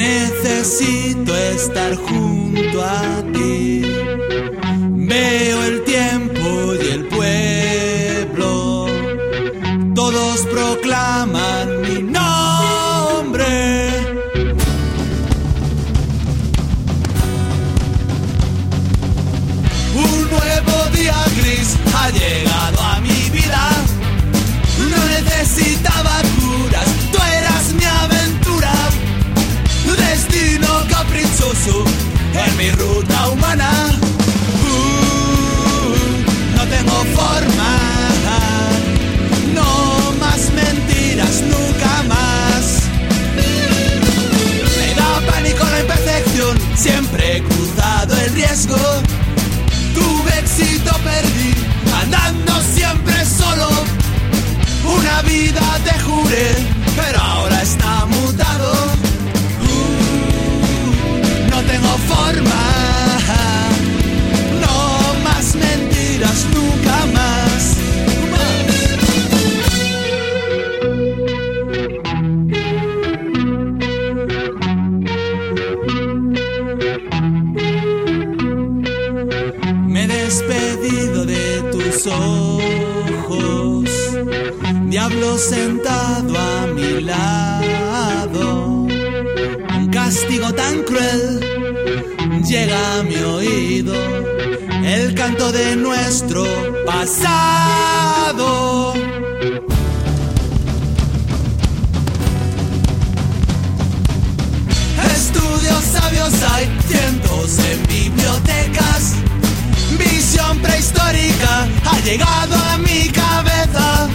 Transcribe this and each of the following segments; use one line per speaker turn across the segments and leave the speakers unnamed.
Necesito estar junto a ti. Veo el tiempo y el pueblo. Todos proclaman mi nombre. Un nuevo día gris ha llegado a en mi ruta humana. Uh, no tengo forma, no más mentiras, nunca más. Me da pánico la imperfección, siempre he cruzado el riesgo. Tuve éxito, perdí, andando siempre solo. Una vida te juré, pero sentado a mi lado. Un castigo tan cruel llega a mi oído, el canto de nuestro pasado. Estudios sabios hay cientos en bibliotecas. Visión prehistórica ha llegado a mi cabeza.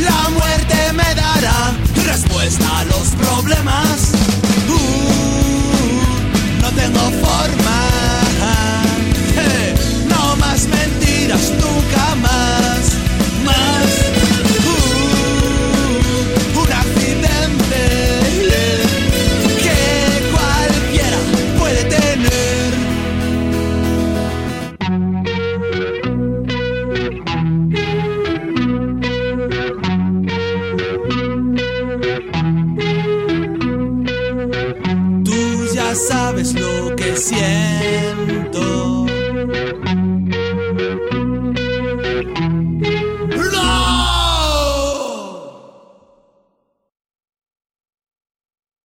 La muerte me dará respuesta a los problemas. Tú ya sabes lo que siento.